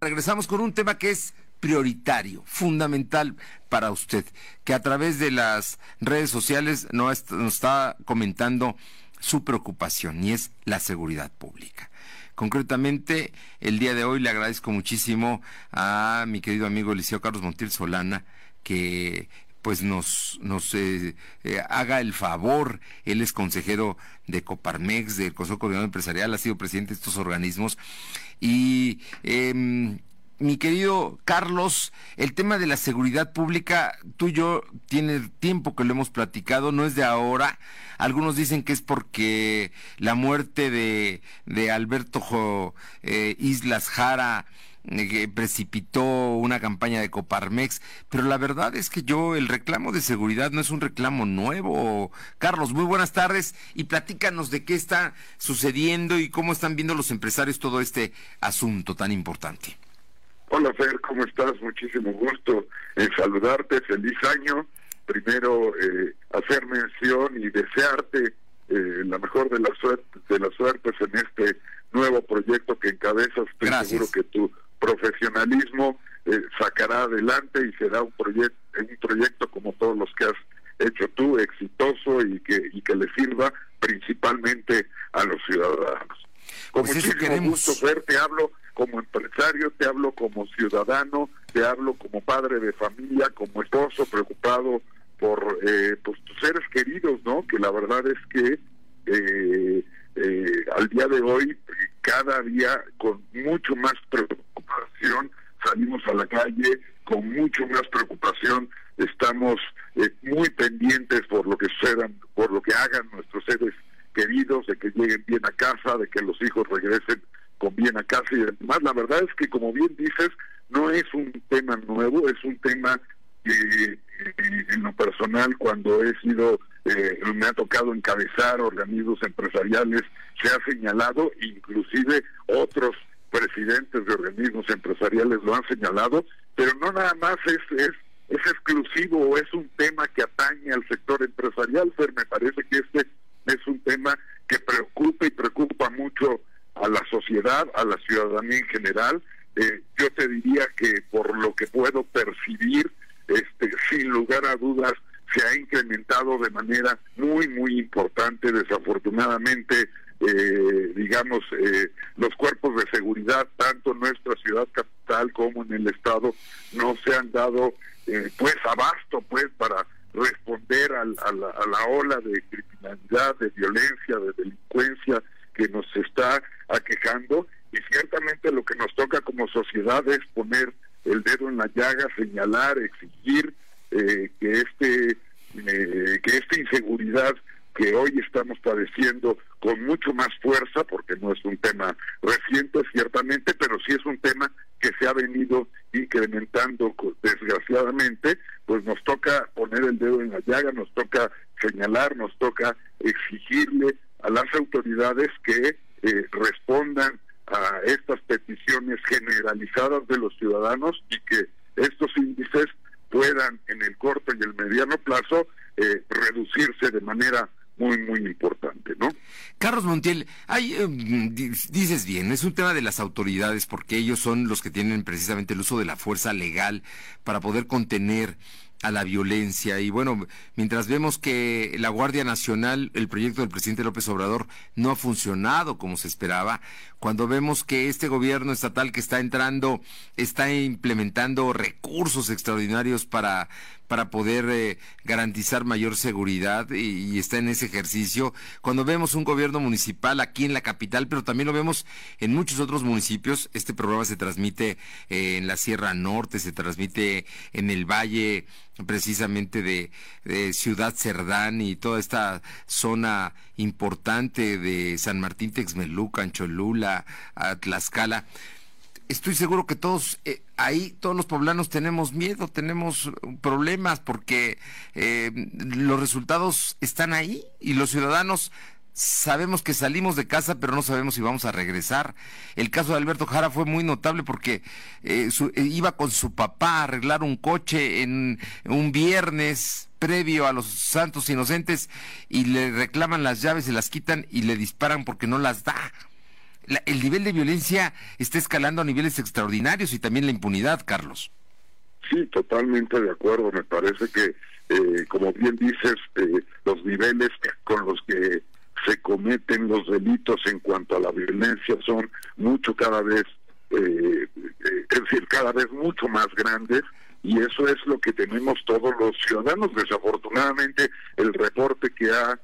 Regresamos con un tema que es prioritario, fundamental para usted, que a través de las redes sociales nos está comentando su preocupación y es la seguridad pública. Concretamente, el día de hoy le agradezco muchísimo a mi querido amigo Eliseo Carlos Montiel Solana, que pues nos, nos eh, eh, haga el favor. Él es consejero de Coparmex, del Consejo Coordinador Empresarial, ha sido presidente de estos organismos. Y em, mi querido Carlos, el tema de la seguridad pública, tú y yo tiene tiempo que lo hemos platicado, no es de ahora. Algunos dicen que es porque la muerte de, de Alberto eh, Islas Jara eh, que precipitó una campaña de Coparmex, pero la verdad es que yo el reclamo de seguridad no es un reclamo nuevo. Carlos, muy buenas tardes y platícanos de qué está sucediendo y cómo están viendo los empresarios todo este asunto tan importante. Hola Fer, ¿cómo estás? Muchísimo gusto en saludarte, feliz año. Primero, eh, hacer mención y desearte eh, la mejor de las suertes, de las suertes en este nuevo proyecto que encabezas. Estoy seguro que tu profesionalismo eh, sacará adelante y será un proyecto, un proyecto como todos los que has hecho tú, exitoso y que y que le sirva principalmente a los ciudadanos. Con pues muchísimo gusto, Fer, te hablo como empresario, te hablo como ciudadano, te hablo como padre de familia, como esposo preocupado por eh, pues, tus seres queridos, ¿no? Que la verdad es que eh, eh, al día de hoy, cada día con mucho más preocupación salimos a la calle, con mucho más preocupación estamos muy pendientes por lo que sucedan, por lo que hagan nuestros seres queridos, de que lleguen bien a casa, de que los hijos regresen con bien a casa y demás. La verdad es que, como bien dices, no es un tema nuevo, es un tema eh, en lo personal, cuando he sido, eh, me ha tocado encabezar organismos empresariales, se ha señalado, inclusive otros presidentes de organismos empresariales lo han señalado, pero no nada más es, es, es exclusivo o es un tema que atañe al sector empresarial, pero me parece que este es un tema que preocupa y preocupa mucho a la sociedad, a la ciudadanía en general. Eh, yo te diría que por lo que puedo percibir, este, sin lugar a dudas, se ha incrementado de manera muy, muy importante. Desafortunadamente, eh, digamos, eh, los cuerpos de seguridad, tanto en nuestra ciudad capital como en el Estado, no se han dado, pues, abasto, pues, para responder a la ola de criminalidad, de violencia, de delincuencia que nos está aquejando y ciertamente lo que nos toca como sociedad es poner el dedo en la llaga, señalar, exigir eh, que este eh, que esta inseguridad que hoy estamos padeciendo con mucho más fuerza, porque no es un tema reciente ciertamente, pero sí es un tema que se ha venido incrementando desgraciadamente, pues nos toca poner el dedo en la llaga, nos toca señalar, nos toca exigirle a las autoridades que eh, respondan a estas peticiones generalizadas de los ciudadanos y que estos índices puedan en el corto y el mediano plazo eh, reducirse de manera muy, muy importante, ¿no? Carlos Montiel, hay, eh, dices bien, es un tema de las autoridades porque ellos son los que tienen precisamente el uso de la fuerza legal para poder contener a la violencia. Y bueno, mientras vemos que la Guardia Nacional, el proyecto del presidente López Obrador, no ha funcionado como se esperaba, cuando vemos que este gobierno estatal que está entrando está implementando recursos extraordinarios para para poder eh, garantizar mayor seguridad y, está en ese ejercicio. Cuando vemos un gobierno municipal aquí en la capital, pero también lo vemos en muchos otros municipios, este programa se transmite eh, en la Sierra Norte, se transmite en el Valle precisamente de, Ciudad Cerdán y toda esta zona importante de San Martín Texmelucan, Cholula, Tlaxcala estoy seguro que todos eh, ahí, todos los poblanos tenemos miedo, tenemos problemas porque eh, los resultados están ahí y los ciudadanos sabemos que salimos de casa, pero no sabemos si vamos a regresar. El caso de Alberto Jara fue muy notable porque eh, iba con su papá a arreglar un coche en un viernes previo a los santos inocentes y le reclaman las llaves, se las quitan y le disparan porque no las da el nivel de violencia está escalando a niveles extraordinarios y también la impunidad, Carlos. Sí, totalmente de acuerdo. Me parece que, eh, como bien dices, eh, los niveles con los que se cometen los delitos en cuanto a la violencia son mucho cada vez, eh, es decir, cada vez mucho más grandes y eso es lo que tenemos todos los ciudadanos. Desafortunadamente, el reporte que ha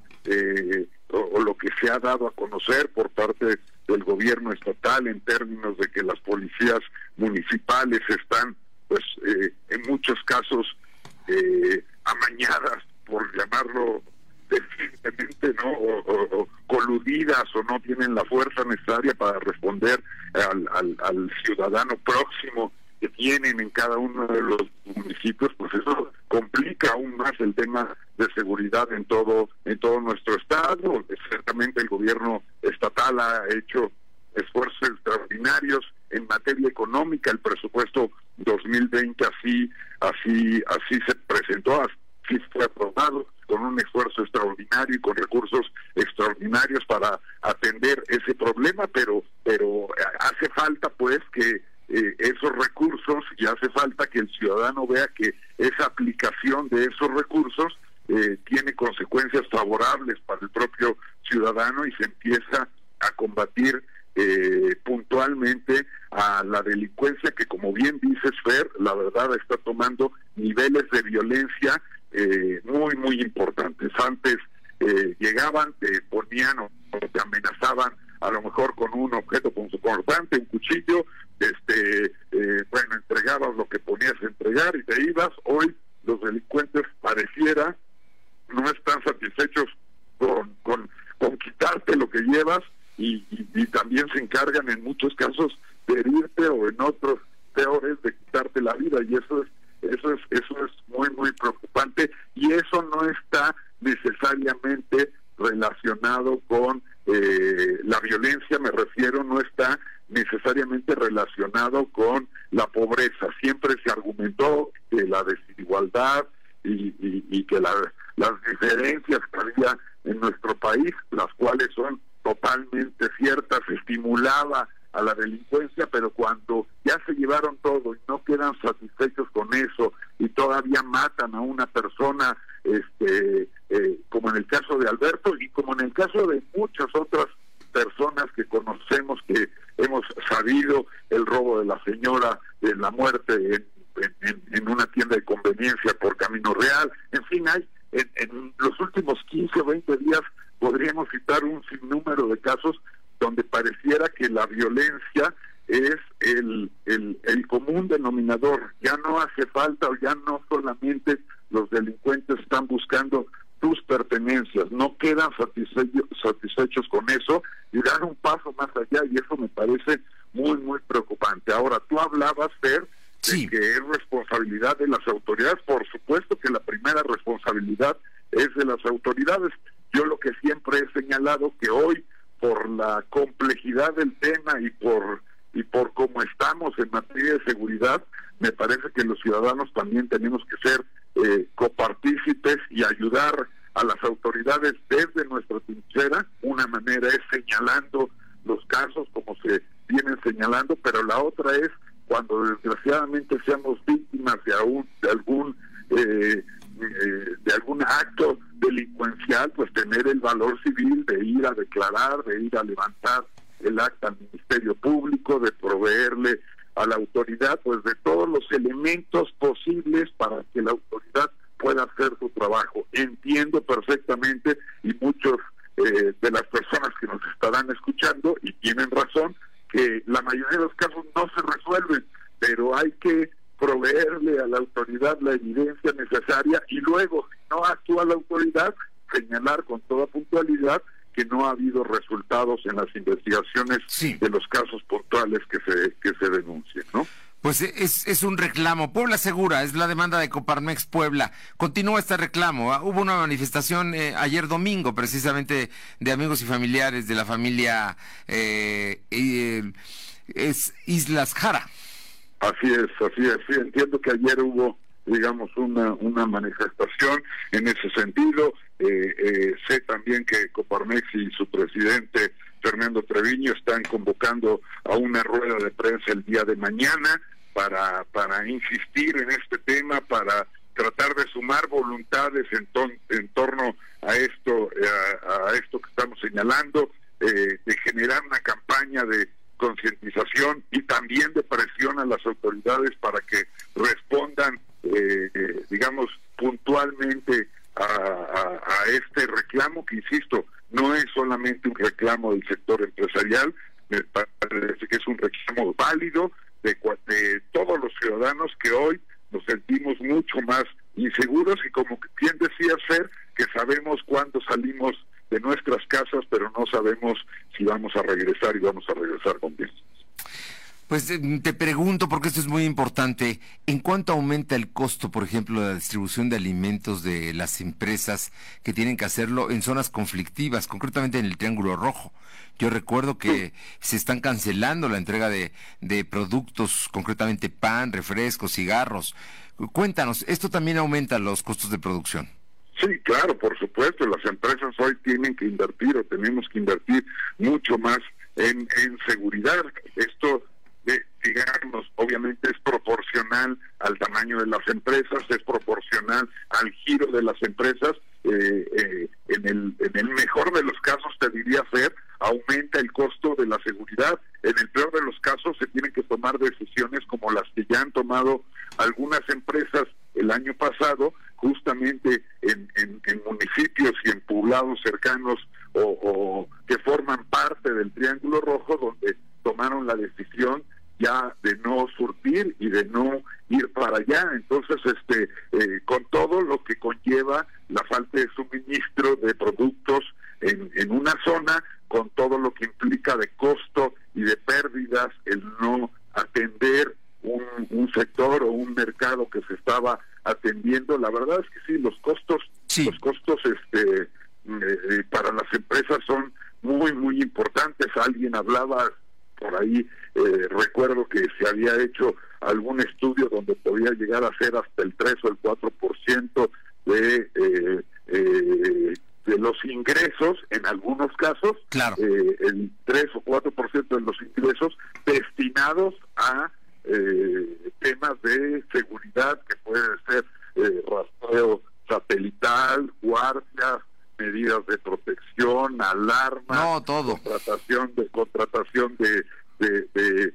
o, lo que se ha dado a conocer por parte del gobierno estatal en términos de que las policías municipales están pues eh, en muchos casos eh, amañadas, por llamarlo definitivamente, ¿no? O, coludidas o no tienen la fuerza necesaria para responder al, al, al ciudadano próximo tienen en cada uno de los municipios, pues eso complica aún más el tema de seguridad en todo en todo nuestro estado. Ciertamente el gobierno estatal ha hecho esfuerzos extraordinarios en materia económica, el presupuesto 2020 así así así se presentó, así fue aprobado con un esfuerzo extraordinario y con recursos extraordinarios para atender ese problema, pero pero hace falta pues que eh, esos recursos y hace falta que el ciudadano vea que esa aplicación de esos recursos eh, tiene consecuencias favorables para el propio ciudadano y se empieza a combatir eh, puntualmente a la delincuencia que, como bien dice Fer, la verdad está tomando niveles de violencia eh, muy, muy importantes. Antes eh, llegaban, te ponían o te amenazaban a lo mejor con un objeto cortante, un cuchillo, este, bueno, entregabas lo que ponías a entregar y te ibas. Hoy los delincuentes pareciera no están satisfechos con, con quitarte lo que llevas y, también se encargan en muchos casos de herirte o en otros peores de quitarte la vida y eso es eso es eso es muy muy preocupante y eso no está necesariamente relacionado con eh, la violencia me refiero no está necesariamente relacionado con la pobreza siempre se argumentó que la desigualdad y, y, que las diferencias que había en nuestro país las cuales son totalmente ciertas, estimulaba a la delincuencia, pero cuando ya se llevaron todo y no quedan satisfechos con eso y todavía matan a una persona, este, eh, como en el caso de Alberto y como en el caso de muchas otras personas que conocemos que hemos sabido el robo de la señora, de la muerte en, en, una tienda de conveniencia por Camino Real, en fin, hay en, en los últimos 15 o 20 días podríamos citar un sinnúmero de casos donde pareciera que la violencia es el, el, el, común denominador. Ya no hace falta o ya no solamente los delincuentes están buscando tus pertenencias, no quedan satisfechos, satisfechos con eso y dan un paso más allá y eso me parece muy, muy preocupante. Ahora, tú hablabas, Fer, de que es responsabilidad de las autoridades. Por supuesto que la primera responsabilidad es de las autoridades. Yo lo que siempre he señalado que hoy, por la complejidad del tema y por y por cómo estamos en materia de seguridad, me parece que los ciudadanos también tenemos que ser eh, copartícipes y ayudar a las autoridades desde nuestra trinchera. Una manera es señalando los casos como se vienen señalando, pero la otra es cuando desgraciadamente seamos víctimas de, de algún eh, eh, de algún acto delincuencial, pues tener el valor civil de ir a declarar, de ir a levantar el acta al Ministerio Público, de proveerle a la autoridad, pues de todos los elementos posibles para que la autoridad pueda hacer su trabajo. Entiendo perfectamente y muchos eh, de las personas que nos estarán escuchando y tienen razón que la mayoría de los casos no se resuelven, pero hay que proveerle a la autoridad la evidencia necesaria y luego, si no actúa la autoridad, señalar con toda puntualidad que no ha habido resultados en las investigaciones de los casos puntuales que se que se denuncien, ¿no? Pues es, es un reclamo. Puebla Segura es la demanda de Coparmex Puebla. Continúa este reclamo. Ah, hubo una manifestación eh, ayer domingo, precisamente, de amigos y familiares de la familia eh, eh, es Islas Jara. Así es, así es. Sí, entiendo que ayer hubo, digamos, una, una manifestación en ese sentido. Eh, eh, sé también que Coparmex y su presidente Fernando Treviño están convocando a una rueda de prensa el día de mañana para, para insistir en este tema, para tratar de sumar voluntades en, en torno a esto, a, esto que estamos señalando, eh, de generar una campaña de concientización y también de presión a las autoridades para que respondan, eh, eh, digamos, puntualmente a, este reclamo que, insisto, no es solamente un del sector empresarial, me parece que es un reclamo válido de, de todos los ciudadanos que hoy nos sentimos mucho más inseguros y como quien decía ser que sabemos cuándo salimos de nuestras casas, pero no sabemos si vamos a regresar y vamos a regresar con bien. Pues eh, te pregunto, porque esto es muy importante, ¿en cuánto aumenta el costo, por ejemplo, de la distribución de alimentos de las empresas que tienen que hacerlo en zonas conflictivas, concretamente en el Triángulo Rojo? Yo recuerdo que se están cancelando la entrega de, de productos, concretamente pan, refrescos, cigarros. Cuéntanos, ¿esto también aumenta los costos de producción? Sí, claro, por supuesto, las empresas hoy tienen que invertir o tenemos que invertir mucho más en, en seguridad. Esto digamos, obviamente es proporcional al tamaño de las empresas, es proporcional al giro de las empresas. Eh, eh, en, el, mejor de los casos, te diría Fer, aumenta el costo de la seguridad. En el peor de los casos, se tienen que tomar decisiones como las que ya han tomado algunas empresas el año pasado, justamente en, municipios y en poblados cercanos o que forman parte del Triángulo Rojo, donde tomaron la decisión ya de no surtir y de no ir para allá. Entonces, este, eh, con todo lo que conlleva la falta de suministro de productos en, en una zona, con todo lo que implica de costo y de pérdidas, el no atender un, un sector o un mercado que se estaba atendiendo, la verdad es que sí, los costos, los costos, este, eh, eh, para las empresas son muy, muy importantes. Alguien hablaba por ahí eh, recuerdo que se había hecho algún estudio donde podía llegar a ser hasta el 3 o el 4% de, eh, eh, de los ingresos, en algunos casos, claro. eh, el 3 o 4% de los ingresos destinados a temas de seguridad, que puede ser rastreo satelital, guardias, medidas de protección, alarma, no, todo. contratación de contratación de, de, de,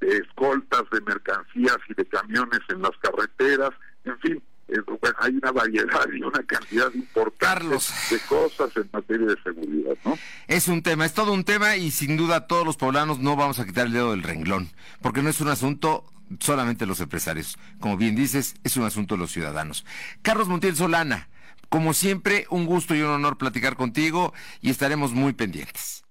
escoltas de mercancías y de camiones en las carreteras, en fin, eh, hay una variedad y una cantidad importante de cosas en materia de seguridad, ¿no? Es un tema, es todo un tema y sin duda todos los poblanos no vamos a quitar el dedo del renglón, porque no es un asunto solamente de los empresarios, como bien dices, es un asunto de los ciudadanos. Carlos Montiel Solana, como siempre, un gusto y un honor platicar contigo y estaremos muy pendientes.